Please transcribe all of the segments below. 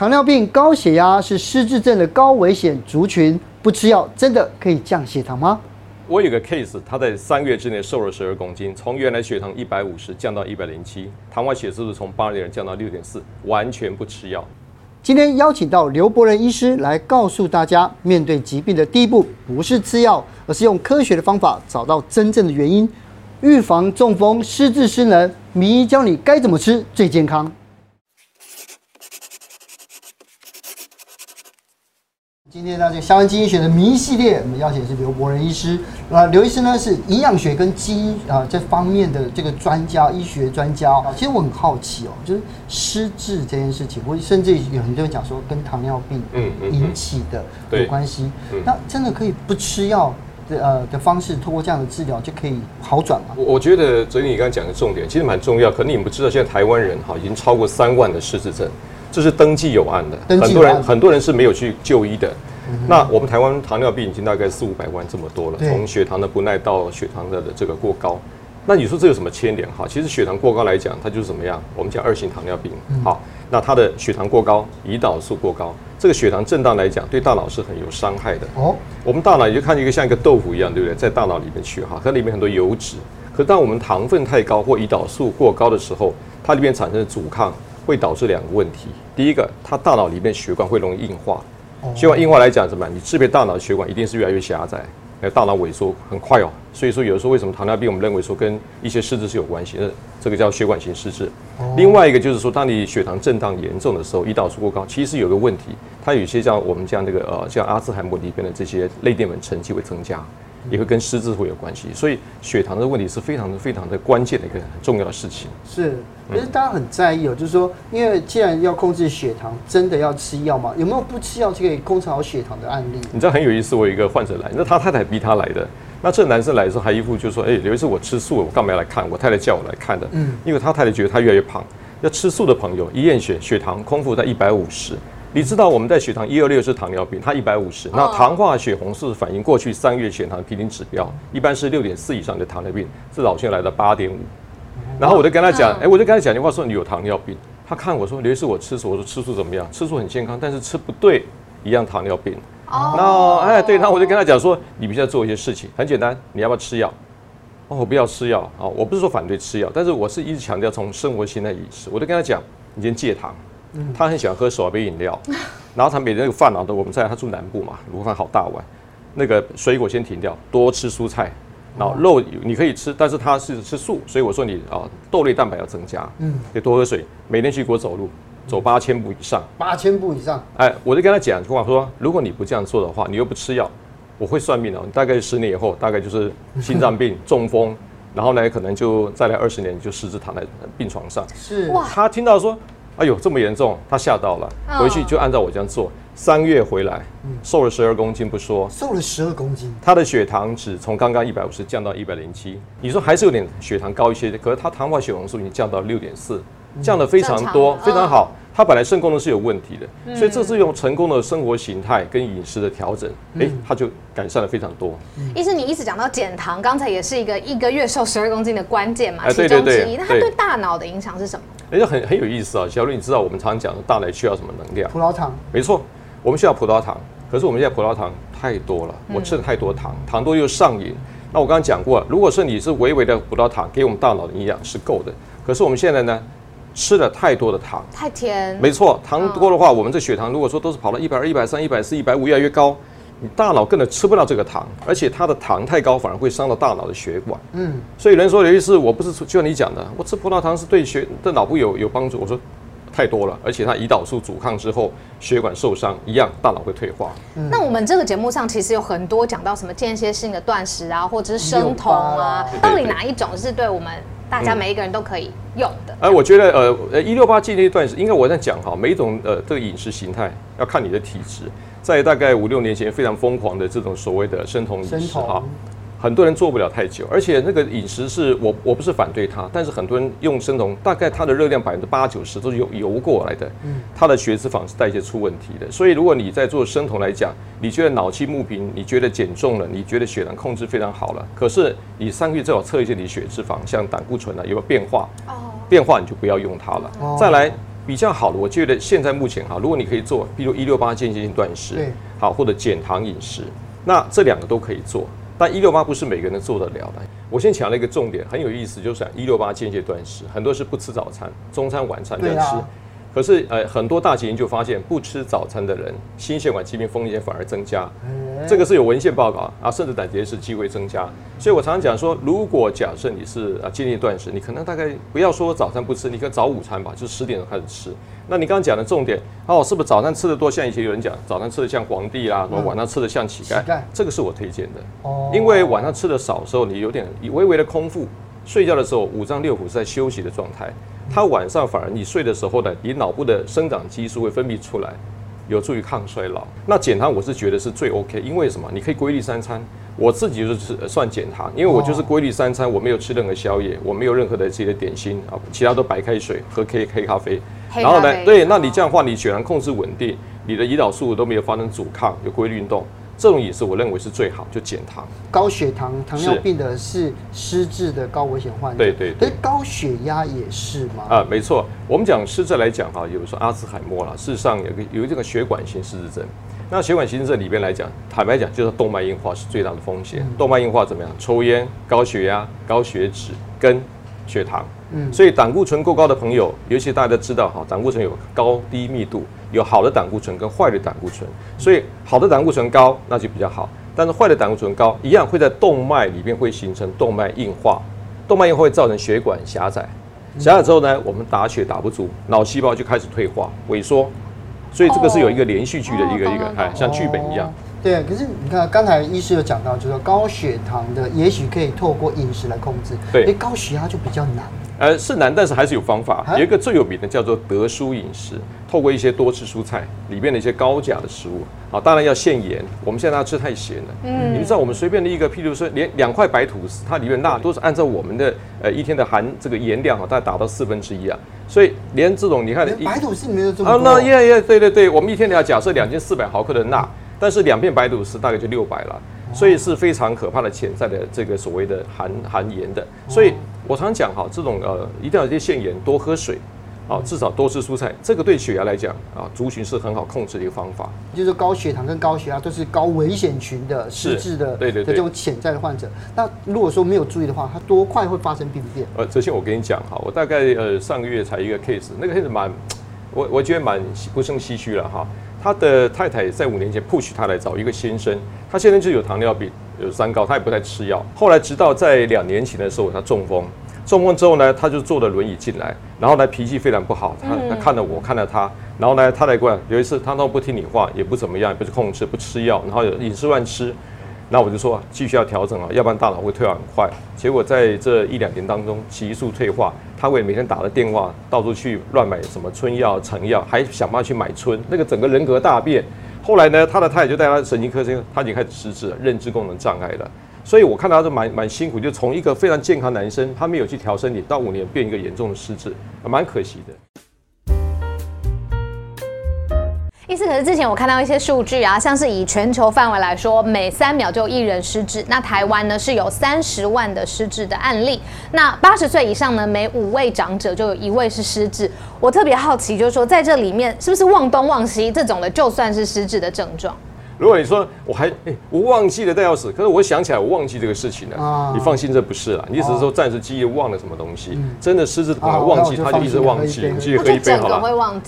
糖尿病、高血压是失智症的高危险族群，不吃药真的可以降血糖吗？我有个 case，他在三个月之内瘦了十二公斤，从原来血糖一百五十降到一百零七，糖化血色素从八点降到六点四，完全不吃药。今天邀请到刘伯仁医师来告诉大家，面对疾病的第一步不是吃药，而是用科学的方法找到真正的原因，预防中风、失智、失能。名医教你该怎么吃最健康。今天呢，这个下班经济学的名医系列，我们邀请的是刘伯仁医师。那刘医师呢，是营养学跟基因啊这方面的这个专家，医学专家。其实我很好奇哦，就是失智这件事情，我甚至有很多人讲说跟糖尿病引起的有关系。那真的可以不吃药的呃的方式，通过这样的治疗就可以好转吗？我我觉得昨天你刚刚讲的重点其实蛮重要，可能你们不知道，现在台湾人哈已经超过三万的失智症。这是登记有案的，很多人很多人是没有去就医的。嗯、那我们台湾糖尿病已经大概四五百万这么多了，从血糖的不耐到血糖的的这个过高。那你说这有什么牵连？哈，其实血糖过高来讲，它就是怎么样？我们讲二型糖尿病。好，那它的血糖过高，胰岛素过高，这个血糖震荡来讲，对大脑是很有伤害的。哦，我们大脑你就看一个像一个豆腐一样，对不对？在大脑里面去哈，它里面很多油脂。可当我们糖分太高或胰岛素过高的时候，它里面产生的阻抗。会导致两个问题。第一个，它大脑里面血管会容易硬化。血管硬化来讲，怎么样？你制备大脑的血管一定是越来越狭窄，那大脑萎缩很快哦。所以说，有的时候为什么糖尿病我们认为说跟一些失智是有关系的？这个叫血管型失智。另外一个就是说，当你血糖震荡严重的时候，胰岛素过高，其实有个问题，它有些像我们讲这个呃，像阿兹海默里边的这些类淀粉沉积会增加。也会跟失智会有关系，所以血糖的问题是非常的、非常的关键的一个很重要的事情。是，可是大家很在意哦，就是说，因为既然要控制血糖，真的要吃药吗？有没有不吃药就可以控制好血糖的案例？你知道很有意思，我有一个患者来，那他太太逼他来的。那这个男生来的时候还一副就是说，哎，有一次我吃素了，我干嘛要来看？我太太叫我来看的。嗯，因为他太太觉得他越来越胖，要吃素的朋友一验血，血糖空腹在一百五十。你知道我们在血糖一二六是糖尿病，它一百五十，那糖化血红素反映过去三个月血糖的平均指标，一般是六点四以上的糖尿病，是老先来的八点五。然后我就跟他讲，哎，我就跟他讲句话说你有糖尿病。他看我说，刘医师我吃素，我说吃素怎么样？吃素很健康，但是吃不对一样糖尿病。哦，那哎对，那我就跟他讲说，你必须要做一些事情，很简单，你要不要吃药？哦，我不要吃药啊，我不是说反对吃药，但是我是一直强调从生活型态饮食，我就跟他讲，你先戒糖。他很喜欢喝手摇杯饮料，然后他每天那个饭啊都我们在他住南部嘛，卤饭好大碗，那个水果先停掉，多吃蔬菜，然后肉你可以吃，但是他是吃素，所以我说你啊豆类蛋白要增加，嗯，得多喝水，每天去给我走路，走八千步以上，八千步以上，哎，我就跟他讲话说，如果你不这样做的话，你又不吃药，我会算命哦，大概十年以后大概就是心脏病、中风，然后呢可能就再来二十年就失智躺在病床上，是。哇，他听到说。哎呦，这么严重，他吓到了，回去就按照我这样做，三月回来，瘦了十二公斤不说，瘦了十二公斤，他的血糖值从刚刚一百五十降到一百零七，你说还是有点血糖高一些，可是他糖化血红素已经降到六点四，降的非常多，非常好。他本来肾功能是有问题的，所以这是用成功的生活形态跟饮食的调整，哎，他就改善了非常多。医生，你一直讲到减糖，刚才也是一个一个月瘦十二公斤的关键嘛，其中之一。那它对大脑的影响是什么？哎，很很有意思啊，小路，你知道我们常讲的大脑需要什么能量？葡萄糖。没错，我们需要葡萄糖，可是我们现在葡萄糖太多了，我吃了太多糖，糖多又上瘾。那我刚刚讲过了，如果是你是微微的葡萄糖，给我们大脑的营养是够的，可是我们现在呢？吃了太多的糖，太甜。没错，糖多的话，我们这血糖如果说都是跑到一百二、一百三、一百四、一百五越来越高，你大脑根本吃不到这个糖，而且它的糖太高反而会伤到大脑的血管。嗯，所以人说刘医师，我不是就像你讲的，我吃葡萄糖是对血对脑部有有帮助。我说太多了，而且它胰岛素阻抗之后，血管受伤一样，大脑会退化。嗯、那我们这个节目上其实有很多讲到什么间歇性的断食啊，或者是生酮啊，到底哪一种是对我们？大家每一个人都可以用的。哎、嗯，我觉得呃呃，一六八间歇断食，应该我在讲哈，每一种呃这个饮食形态要看你的体质。在大概五六年前非常疯狂的这种所谓的生酮饮食哈。很多人做不了太久，而且那个饮食是我我不是反对它，但是很多人用生酮，大概它的热量百分之八九十都是由油过来的，嗯，它的血脂肪是代谢出问题的。所以如果你在做生酮来讲，你觉得脑气木平，你觉得减重了，你觉得血糖控制非常好了，可是你三个月最好测一下你血脂肪，像胆固醇啊有没有变化？哦，变化你就不要用它了。再来比较好的，我觉得现在目前哈，如果你可以做，比如一六八间歇性断食，对，好或者减糖饮食，那这两个都可以做。但一六八不是每个人能做得了的。我先强调一个重点，很有意思，就是一六八间歇断食，很多是不吃早餐，中餐晚餐在吃。可是，呃，很多大型研究发现，不吃早餐的人，心血管疾病风险反而增加。这个是有文献报告啊，甚至胆结石机会增加。所以我常常讲说，如果假设你是啊间歇断食，你可能大概不要说早餐不吃，你可以早午餐吧，就十点钟开始吃。那你刚刚讲的重点哦，是不是早餐吃的多？像以前有人讲，早餐吃的像皇帝啦，然后晚上吃的像乞丐。乞丐。这个是我推荐的。哦。因为晚上吃的少的时候，你有点微微的空腹，睡觉的时候五脏六腑是在休息的状态。它晚上反而你睡的时候呢，你脑部的生长激素会分泌出来，有助于抗衰老。那减糖我是觉得是最 OK，因为什么？你可以规律三餐。我自己就是算减糖，因为我就是规律三餐，我没有吃任何宵夜，我没有任何的这些点心啊，其他都白开水，喝黑黑咖啡。然后呢，对，那你这样的话，你血糖控制稳定，你的胰岛素都没有发生阻抗，有规律运动。这种也是我认为是最好，就减糖。高血糖、糖尿病的是失智的高危险患者。对对对。高血压也是吗？啊，没错。我们讲失智来讲哈，比如说阿兹海默啦，事实上有个有这个血管性失智症。那血管性失智症里边来讲，坦白讲就是动脉硬化是最大的风险。动脉硬化怎么样？抽烟、高血压、高血脂跟血糖。嗯。所以胆固醇过高的朋友，尤其大家都知道哈，胆固醇有高低密度。有好的胆固醇跟坏的胆固醇，所以好的胆固醇高那就比较好，但是坏的胆固醇高一样会在动脉里面会形成动脉硬化，动脉硬化会造成血管狭窄，狭窄之后呢，我们打血打不足，脑细胞就开始退化萎缩，所以这个是有一个连续剧的一个一个，哎，像剧本一样。对，可是你看刚才医师有讲到，就是说高血糖的也许可以透过饮食来控制，对，高血压就比较难。呃，是难，但是还是有方法。有一个最有名的叫做德蔬饮食，透过一些多吃蔬菜里面的一些高钾的食物，好，当然要限盐。我们现在要吃太咸了，嗯，你们知道我们随便的一个，譬如说连两块白吐司，它里面钠都是按照我们的呃一天的含这个盐量哈，大概达到四分之一啊。所以连这种你看，白吐司里面有这么多啊？那耶耶，对对对，我们一天要假设两千四百毫克的钠，但是两片白吐司大概就六百了，所以是非常可怕的潜在的这个所谓的含含盐的，所以。我常讲哈，这种呃，一定要一些限盐，多喝水，啊，至少多吃蔬菜，这个对血压来讲啊，族群是很好控制的一个方法。就是高血糖跟高血压都是高危险群的失智的，对对对，这种潜在的患者。那如果说没有注意的话，他多快会发生病变？呃，首先我跟你讲哈，我大概呃上个月才一个 case，那个 case 蛮，我我觉得蛮不胜唏嘘了哈。他的太太在五年前 push 他来找一个先生，他现在就有糖尿病。有三高，他也不太吃药。后来直到在两年前的时候，他中风，中风之后呢，他就坐了轮椅进来，然后呢脾气非常不好。他他看了我，看了他，然后呢他来过来，有一次他都不听你话，也不怎么样，也不是控制，不吃药，然后有饮食乱吃。那我就说继续要调整啊，要不然大脑会退化很快。结果在这一两年当中急速退化，他会每天打了电话到处去乱买什么春药、成药，还想办法去买春，那个整个人格大变。后来呢，他的太太就带他神经科生，他已经开始失智了，认知功能障碍了。所以我看到他是蛮蛮辛苦，就从一个非常健康男生，他没有去调身体，到五年变一个严重的失智，蛮可惜的。意思可是之前我看到一些数据啊，像是以全球范围来说，每三秒就一人失智。那台湾呢是有三十万的失智的案例。那八十岁以上呢，每五位长者就有一位是失智。我特别好奇，就是说在这里面是不是忘东忘西这种的，就算是失智的症状？如果你说我还哎，我忘记了带钥匙，可是我想起来我忘记这个事情了。啊，你放心，这不是啦，你只是说暂时记忆忘了什么东西。真的失智本来，忘记他就一直忘记，你继续喝一杯好了。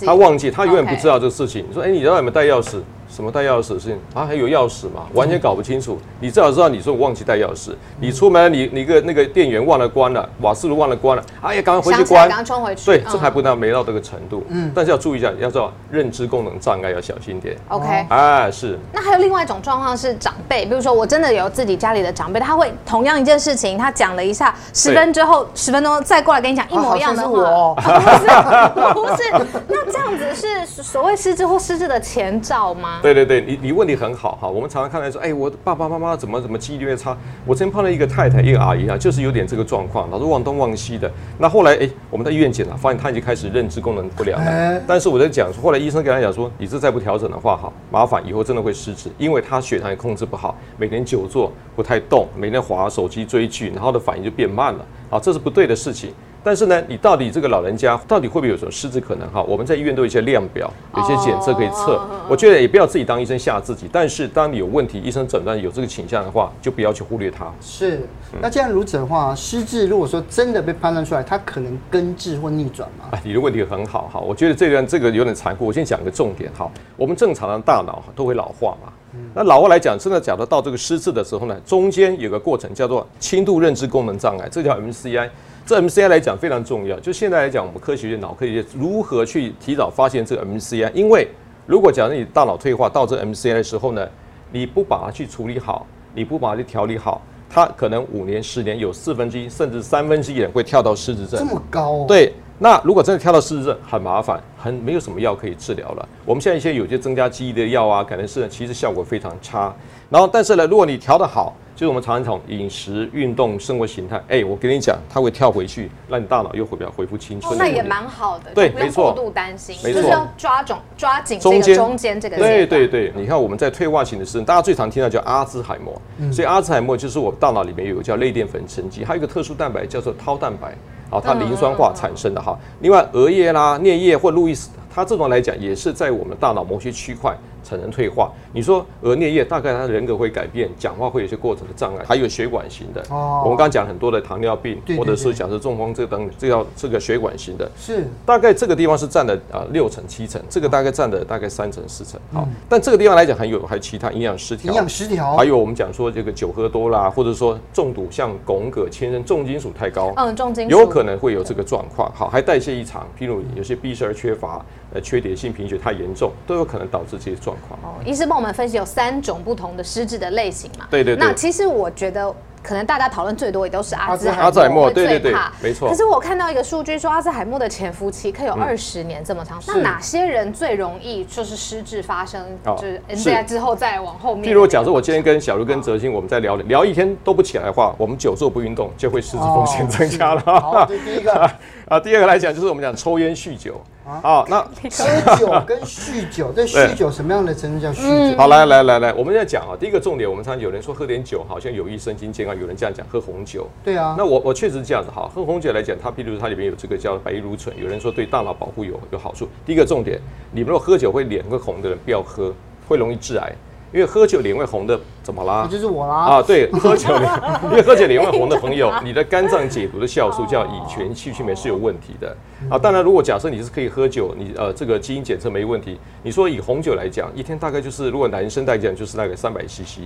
他忘记，他永远不知道这个事情。你说哎，你知道有没有带钥匙？什么带钥匙的事情啊？还有钥匙嘛？完全搞不清楚。你至少知道你说我忘记带钥匙。你出门你你个那个电源忘了关了，瓦斯炉忘了关了。哎呀，赶快回去关。赶快冲回去。对，这还不到没到这个程度。嗯。但是要注意一下，要知道认知功能障碍要小心点。OK。哎，是。那还有另外一种状况是长辈，比如说我真的有自己家里的长辈，他会同样一件事情，他讲了一下，十分之后十分钟再过来跟你讲一模一样的话。不是，不是。那这样子是所谓失智或失智的前兆吗？对对对，你你问。题很好哈，我们常常看来说，哎，我爸爸妈妈怎么怎么记忆力差？我曾经碰到一个太太，一个阿姨啊，就是有点这个状况，老是忘东忘西的。那后来，哎，我们在医院检查，发现她已经开始认知功能不良了。但是我在讲说，后来医生跟她讲说，你这再不调整的话，哈，麻烦以后真的会失智，因为她血糖也控制不好，每天久坐不太动，每天滑手机追剧，然后的反应就变慢了。啊，这是不对的事情。但是呢，你到底这个老人家到底会不会有什么失智可能？哈，我们在医院都有一些量表，有些检测可以测。我觉得也不要自己当医生吓自己。但是当你有问题，医生诊断有这个倾向的话，就不要去忽略它。是。那既然如此的话，失智如果说真的被判断出来，它可能根治或逆转吗？啊，你的问题很好哈。我觉得这段这个有点残酷。我先讲一个重点哈。我们正常的大脑都会老化嘛。那老外来讲，真的讲得到这个失智的时候呢，中间有个过程叫做轻度认知功能障碍，这叫 MCI。这 MCI 来讲非常重要，就现在来讲，我们科学界、脑科学界如何去提早发现这个 MCI？因为如果假如你大脑退化到这 MCI 的时候呢，你不把它去处理好，你不把它去调理好，它可能五年、十年有四分之一甚至三分之一人会跳到失智症。这么高哦？对。那如果真的跳到失智症，很麻烦，很没有什么药可以治疗了。我们现在一些有些增加记忆的药啊，可能是其实效果非常差。然后，但是呢，如果你调得好，就是我们常常讲饮食、运动、生活形态，哎，我跟你讲，它会跳回去，让你大脑又回恢复青春。那也蛮好的，对，没错。过度担心，没错，就是要抓准抓紧这个中间这个。对对对，你看我们在退化型的时候，大家最常听到叫阿兹海默，所以阿兹海默就是我们大脑里面有个叫类淀粉沉积，还有一个特殊蛋白叫做 tau 蛋白。好，它磷酸化产生的哈。另外，额叶啦、颞叶或路易斯，它这种来讲也是在我们大脑某些区块。产生退化，你说额颞叶大概它的人格会改变，讲话会有些过程的障碍，还有血管型的。哦，我们刚刚讲很多的糖尿病，或者是假设中风这等，这叫这个血管型的。是，大概这个地方是占了啊六成七成，这个大概占了大概三成四成。好，但这个地方来讲还有还有其他营养失调，营养失调，还有我们讲说这个酒喝多啦，或者说中毒，像汞、铬、铅、砷，重金属太高，嗯，重金属有可能会有这个状况。好，还代谢异常，譬如有些 B 十二缺乏。呃，缺铁性贫血太严重，都有可能导致这些状况。哦，医师帮我们分析有三种不同的失智的类型嘛？对对对。那其实我觉得，可能大家讨论最多也都是阿兹阿兹海默，对对对，没错。可是我看到一个数据说，阿兹海默的潜伏期可以有二十年这么长。那哪些人最容易就是失智发生？就是 NCI 之后再往后面。譬如假设我今天跟小卢跟哲青我们在聊聊一天都不起来的话，我们久坐不运动就会失智风险增加了。好，第一个 啊，第二个来讲就是我们讲抽烟酗酒。啊，那 喝酒 跟酗酒，这酗酒什么样的程度叫酗酒？好，来来来来，我们现在讲啊，第一个重点，我们常常有人说喝点酒好像有益身心健康，有人这样讲喝红酒。对啊，那我我确实是这样子哈，喝红酒来讲，它譬如它里面有这个叫白藜芦醇，有人说对大脑保护有有好处。第一个重点，你们如果喝酒会脸会红的人不要喝，会容易致癌。因为喝酒脸会红的，怎么啦？就是我啦。啊，对，喝酒脸，因为喝酒脸会红的朋友，你的肝脏解毒的酵素叫乙醛气曲酶是有问题的。啊，当然，如果假设你是可以喝酒，你呃这个基因检测没问题，你说以红酒来讲，一天大概就是如果男生来讲就是大概三百 CC，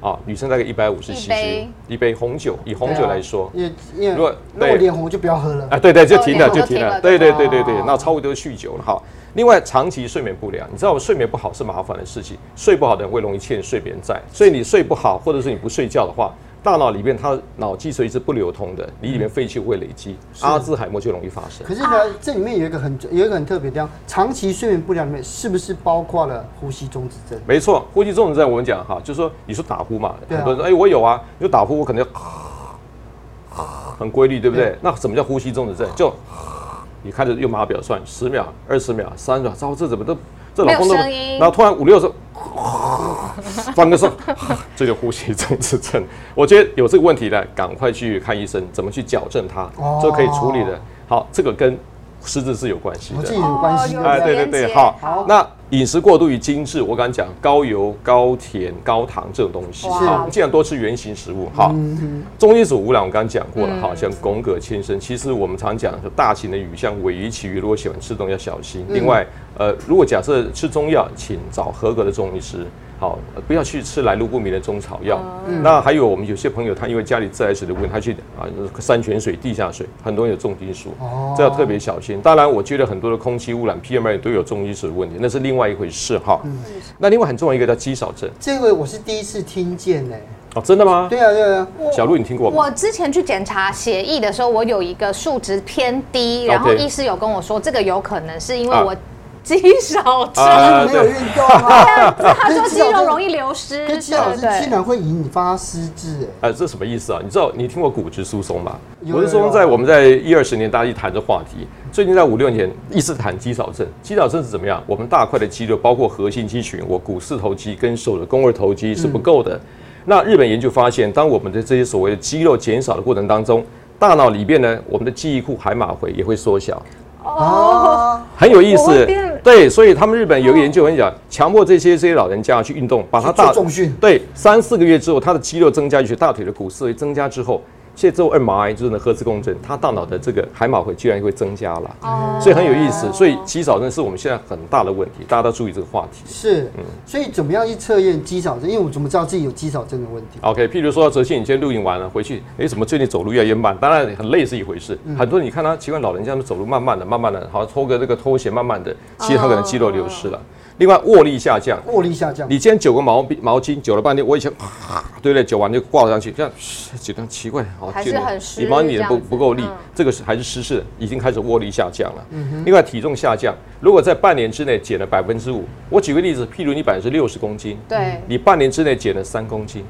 啊，女生大概一百五十 CC，一杯红酒，以红酒来说，如果如果脸红就不要喝了。啊，对对，就停了就停了，对对对对对，那超过都是酗酒了哈。另外，长期睡眠不良，你知道我睡眠不好是麻烦的事情。睡不好的人会容易欠睡眠债，所以你睡不好，或者是你不睡觉的话，大脑里面它脑脊髓是不流通的，你里面废气会累积，阿兹海默就容易发生。可是呢，这里面有一个很有一个很特别的地方，长期睡眠不良里面是不是包括了呼吸中止症？没错，呼吸中止症我们讲哈，就是说你说打呼嘛，很多人说哎我有啊，你说打呼我可能要很规律，对不对？那什么叫呼吸中止症？就你看着用码表算十秒、二十秒、三十秒，糟，这怎么都这老公都，然后突然五六十，翻个身，这就呼吸中止症。我觉得有这个问题的，赶快去看医生，怎么去矫正它，这可以处理的。好，这个跟失智是有关系的，这有关系。哎，对对对，好，那。饮食过度与精致，我刚讲高油、高甜、高糖这种东西，好，尽量多吃原型食物。好，重金属污染我刚刚讲过了，好像汞、铬、铅、砷。其实我们常讲，大型的鱼，像尾鱼、旗鱼，如果喜欢吃东西要小心。另外，呃，如果假设吃中药，请找合格的中医师。好，不要去吃来路不明的中草药。嗯、那还有我们有些朋友，他因为家里自来水的问题，他去啊山泉水、地下水，很多人有重金属，哦、这要特别小心。当然，我觉得很多的空气污染、PM2 都有重金属的问题，那是另外一回事哈。嗯、那另外很重要一个叫肌少症，这个我是第一次听见呢。哦，真的吗？对啊，对啊。小路，你听过吗？我之前去检查血液的时候，我有一个数值偏低，然后医师有跟我说，这个有可能是因为我。肌少症，没有运动啊！他说肌肉容易流失，跟肌少症竟然会引发失智，哎，这什么意思啊？你知道你听过骨质疏松吗？骨质疏松在我们在一二十年大家一谈这话题，最近在五六年一直谈肌少症。肌少症是怎么样？我们大块的肌肉，包括核心肌群，我股四头肌跟手的肱二头肌是不够的。那日本研究发现，当我们的这些所谓的肌肉减少的过程当中，大脑里边呢，我们的记忆库海马回也会缩小。哦，很有意思。对，所以他们日本有个研究，我跟你讲，强迫这些这些老人家去运动，把他大重训，对，三四个月之后，他的肌肉增加，一些大腿的骨刺增加之后。现在做 MRI 就是呢核磁共振，他大脑的这个海马回居然会增加了，哦，所以很有意思。所以肌少症是我们现在很大的问题，大家都注意这个话题。是，嗯，所以怎么样去测验肌少症？因为我们怎么知道自己有肌少症的问题？OK，譬如说泽信，你今天录影完了回去，哎，怎么最近走路越来越慢？当然很累是一回事，嗯，很多你看他奇怪，老人家们走路慢慢的、慢慢的，好像脱个这个拖鞋，慢慢的，其实他可能肌肉流失了。哦另外握力下降，握力下降。你今天九个毛毛巾，揪了半天，我以前啊，对不对？揪完就挂上去，这样觉得奇怪，好，还是很湿。你毛巾不不够力，嗯、这个是还是湿湿，已经开始握力下降了。嗯、哼另外体重下降，如果在半年之内减了百分之五，我举个例子，譬如你百分之六十公斤，对，你半年之内减了三公斤，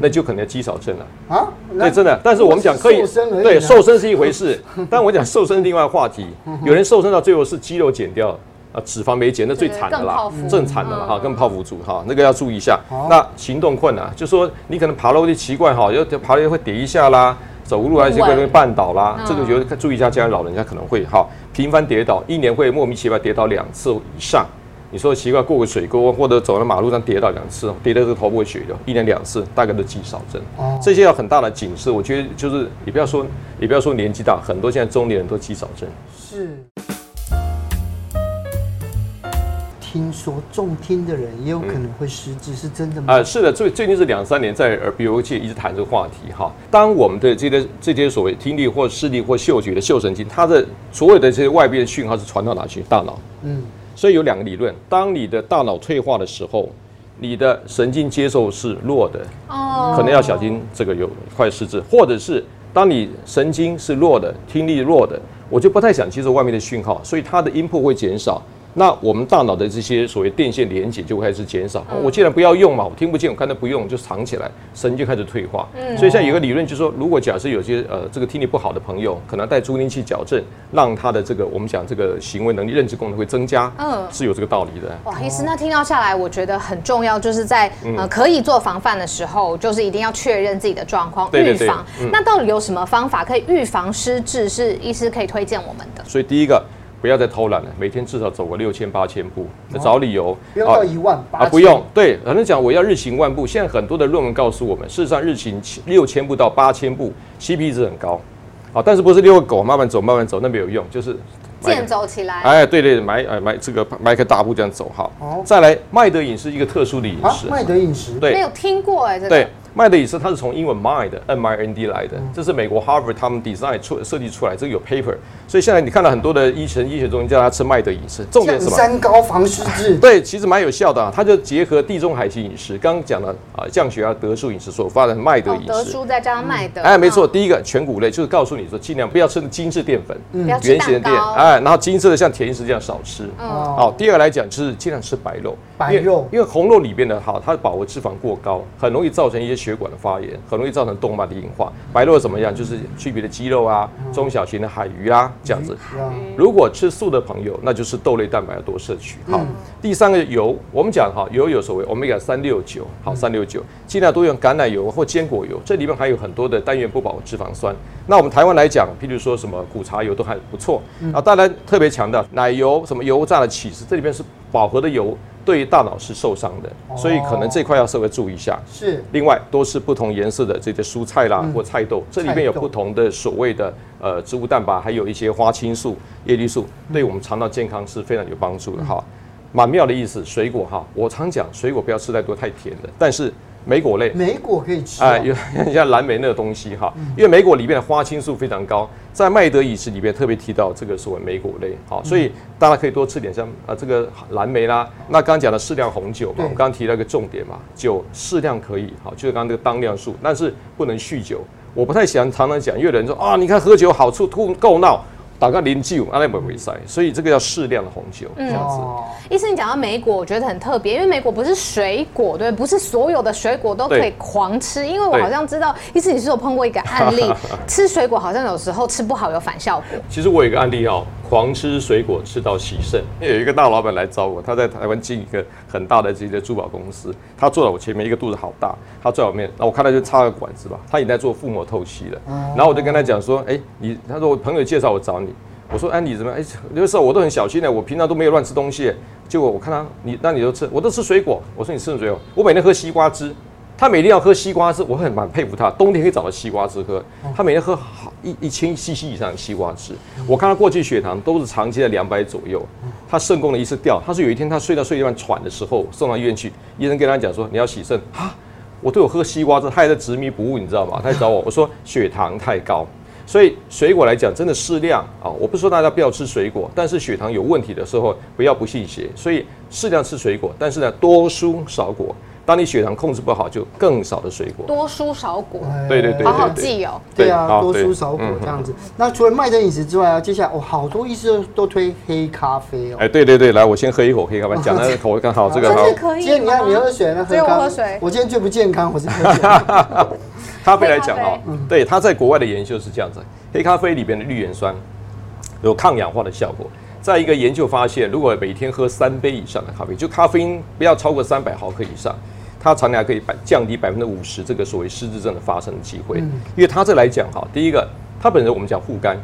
那就可能要肌少症了啊。对，真的。但是我们讲可以，对，瘦身是一回事，但我讲瘦身另外话题。有人瘦身到最后是肌肉减掉。啊，脂肪没减，那最惨的啦，正惨的了哈，更泡芙族哈，那个要注意一下。那行动困难，就说你可能爬楼梯奇怪哈，要爬楼梯会跌一下啦，走路啊，些会容易绊倒啦，这个就注意一下，家里老人家可能会哈频繁跌倒，一年会莫名其妙跌倒两次以上。你说奇怪，过个水沟或者走在马路上跌倒两次，跌的这个头破血流，一年两次，大概都肌少症。哦这些要很大的警示。我觉得就是你不要说，你不要说年纪大，很多现在中年人都肌少症。是。听说重听的人也有可能会失智，是真的吗？啊，是的，最最近这两三年在耳鼻喉界一直谈这个话题哈。当我们的这些这些所谓听力或视力或嗅觉的嗅神经，它的所有的这些外边的讯号是传到哪去？大脑。嗯。所以有两个理论：当你的大脑退化的时候，你的神经接受是弱的，哦，可能要小心这个有快失智；或者是当你神经是弱的，听力弱的，我就不太想接受外面的讯号，所以它的音波会减少。那我们大脑的这些所谓电线连接就会开始减少。我既然不要用嘛，我听不见，我看到不用就藏起来，神经开始退化。嗯，所以现在有个理论就是说，如果假设有些呃这个听力不好的朋友，可能带助听器矫正，让他的这个我们讲这个行为能力、认知功能会增加。嗯，是有这个道理的。哇，医师，那听到下来，我觉得很重要，就是在呃可以做防范的时候，就是一定要确认自己的状况，预防。那到底有什么方法可以预防失智？是医师可以推荐我们的？所以第一个。不要再偷懒了，每天至少走个六千八千步，找理由。不要到一万八啊，不用。对，反正讲我要日行万步。现在很多的论文告诉我们，事实上日行六千步到八千步，CP 值很高。啊，但是不是遛个狗慢慢走慢慢走，那没有用，就是健走起来。哎，对对，买哎买这个迈个大步这样走哈。哦。再来，麦德饮是一个特殊的饮食。麦德饮食。对。没有听过哎，这个。对。麦的饮食，它是从英文 mind，M I N D 来的，这是美国 Harvard 他们 design 出设计出来，这个有 paper，所以现在你看到很多的医生医学中心叫他吃麦德饮食，重点是什么？三高防失智。对，其实蛮有效的啊，它就结合地中海型饮食，刚刚讲了啊，降血压德叔饮食所发展的麦德饮食。得舒再加上麦德。哎，没错，第一个全谷类就是告诉你说，尽量不要吃精致淀粉，嗯，原型的淀，哎，然后精致的像甜食这样少吃。哦。好，第二个来讲就是尽量吃白肉，白肉，因为红肉里边的哈，它的饱和脂肪过高，很容易造成一些血管的发炎。很容易造成动脉的硬化。白肉怎么样？就是区别的鸡肉啊，中小型的海鱼啊，这样子。如果吃素的朋友，那就是豆类蛋白要多摄取。好，第三个油，我们讲哈，油有所谓 Omega 三六九，好，三六九，尽量多用橄榄油或坚果油，这里面还有很多的单元不饱和脂肪酸。那我们台湾来讲，譬如说什么古茶油都还不错。啊，当然特别强调奶油，什么油炸的起司，这里面是饱和的油。对于大脑是受伤的，所以可能这块要稍微注意一下。是。另外，多吃不同颜色的这些蔬菜啦，或菜豆，这里面有不同的所谓的呃植物蛋白，还有一些花青素、叶绿素，对我们肠道健康是非常有帮助的哈。蛮妙的意思，水果哈，我常讲水果不要吃太多太甜的，但是。莓果类，莓果可以吃啊，有 像蓝莓那个东西哈，因为莓果里面的花青素非常高，在麦德饮食里面特别提到这个所谓莓果类，好，所以大家可以多吃点像啊这个蓝莓啦。那刚刚讲的适量红酒嘛，我们刚刚提到一个重点嘛，酒适量可以，好，就是刚刚那个当量数，但是不能酗酒。我不太喜欢常常讲，因为有人说啊，你看喝酒好处，吐够闹。打个零酒，阿那不会塞，所以这个要适量的红酒这样子。医生，你讲到莓果，我觉得很特别，因为莓果不是水果，对，不是所有的水果都可以狂吃。因为我好像知道，意思你是有碰过一个案例，吃水果好像有时候吃不好有反效果。其实我有一个案例哦，狂吃水果吃到洗肾。有一个大老板来找我，他在台湾进一个很大的这些珠宝公司，他坐在我前面，一个肚子好大，他坐在我面，然后我看他就插个管子吧，他也在做腹膜透析了。然后我就跟他讲说，哎、欸，你，他说我朋友介绍我找你，我说，哎，你怎么，哎，有的时候我都很小心的，我平常都没有乱吃东西，结果我看他，你那你都吃，我都吃水果，我说你吃什么水果？我每天喝西瓜汁。他每天要喝西瓜汁，我很蛮佩服他。冬天可以找到西瓜汁喝，他每天喝好一一千 CC 以上的西瓜汁。我看他过去血糖都是长期在两百左右，他肾功能一次掉。他说有一天他睡到睡一半喘的时候，送到医院去，医生跟他讲说，你要洗肾啊，我对我喝西瓜汁，他还在执迷不悟，你知道吗？他来找我，我说血糖太高，所以水果来讲真的适量啊。我不是说大家不要吃水果，但是血糖有问题的时候不要不信邪，所以适量吃水果，但是呢多蔬少果。当你血糖控制不好，就更少的水果，多蔬少果，对对对，好好记哦。对啊，多蔬少果这样子。那除了麦得饮食之外啊，接下来哦，好多医师都都推黑咖啡哦。哎，对对对，来，我先喝一口黑咖啡，讲的口刚好，这个好。今天你看你喝水呢，喝咖啡。我喝水。我今天最不健康，我是喝水。咖啡来讲哈，对，它在国外的研究是这样子，黑咖啡里边的绿原酸有抗氧化的效果。再一个研究发现，如果每天喝三杯以上的咖啡，就咖啡因不要超过三百毫克以上。它常年可以百降低百分之五十这个所谓失智症的发生的机会，因为它这来讲哈，第一个它本身我们讲护肝，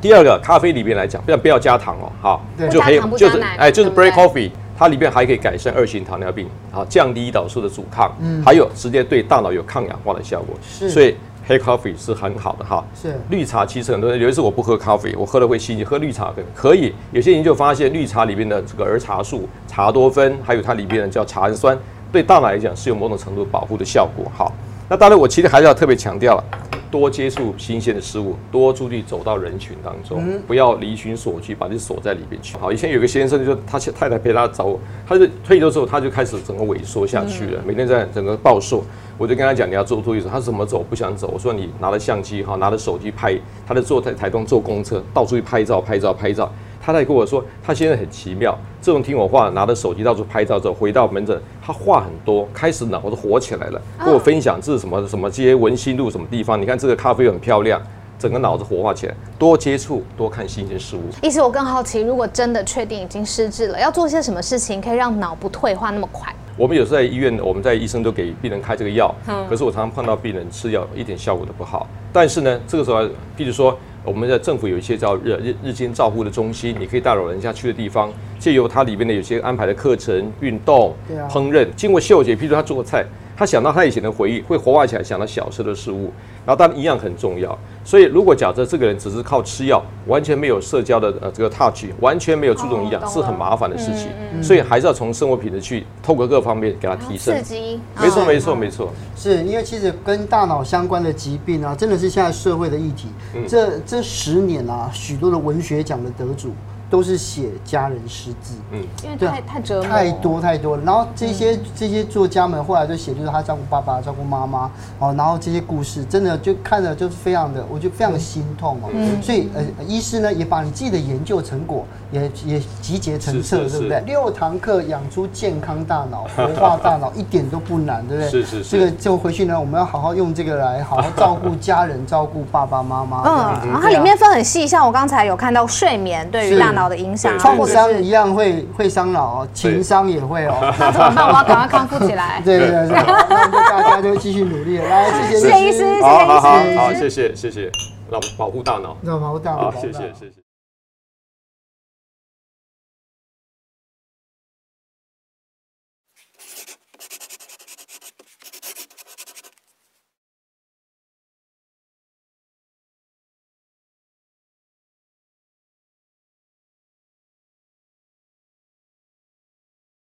第二个咖啡里面来讲，不要不要加糖哦，哈，就可以就是哎就是 black coffee，它里面还可以改善二型糖尿病，啊，降低胰岛素的阻抗，还有直接对大脑有抗氧化的效果，所以黑咖啡是很好的哈。是。绿茶其实很多人有一次我不喝咖啡，我喝了会心悸，喝绿茶可可以。有些研究发现绿茶里面的这个儿茶素、茶多酚，还有它里面的叫茶氨酸。对大脑来讲是有某种程度保护的效果。好，那当然我其实还是要特别强调了，多接触新鲜的事物，多出去走到人群当中，不要离群索居，把自己锁在里边去。好，以前有个先生就他太太陪他找我，他是退休之后他就开始整个萎缩下去了，每天在整个暴瘦。我就跟他讲，你要做多一点，他怎么走不想走，我说你拿着相机哈，拿着手机拍，他在坐在台东坐公车，到处去拍照拍照拍照。他在跟我说，他现在很奇妙，自从听我话，拿着手机到处拍照之后，回到门诊，他话很多，开始脑子活起来了，跟我分享这是什么什么这些文心路什么地方，你看这个咖啡很漂亮，整个脑子活化起来，多接触，多看新鲜事物。医师，我更好奇，如果真的确定已经失智了，要做些什么事情可以让脑不退化那么快？我们有时候在医院，我们在医生都给病人开这个药，可是我常常碰到病人吃药一点效果都不好。但是呢，这个时候，譬如说。我们的政府有一些叫日日日间照护的中心，你可以带老人家去的地方，借由它里面的有些安排的课程、运动、烹饪，经过嗅觉，譬如说他做菜，他想到他以前的回忆，会活化起来，想到小时候的事物。然后当然营养很重要，所以如果假设这个人只是靠吃药，完全没有社交的呃这个 touch，完全没有注重营养，是很麻烦的事情。所以还是要从生活品质去透过各方面给他提升。刺激，没错没错没错。是因为其实跟大脑相关的疾病啊，真的是现在社会的议题。这这十年啊，许多的文学奖的得主。都是写家人失智，嗯，因为太太折磨，太多太多了。然后这些这些作家们后来就写，就是他照顾爸爸、照顾妈妈，哦，然后这些故事真的就看着就是非常的，我就非常的心痛哦。嗯，所以呃，医师呢也把你自己的研究成果也也集结成册，对不对？六堂课养出健康大脑，活化大脑一点都不难，对不对？是是是。这个就回去呢，我们要好好用这个来好好照顾家人，照顾爸爸妈妈。嗯，然后它里面分很细，像我刚才有看到睡眠对于大脑的影响，创伤一样会会伤脑哦，情商也会哦。那怎么办？我要赶快康复起来。对 对对，那大家就继续努力。来，谢谢谢医师，谢谢医师，好，谢谢谢谢，让保护大脑，让保护大脑，谢谢谢谢。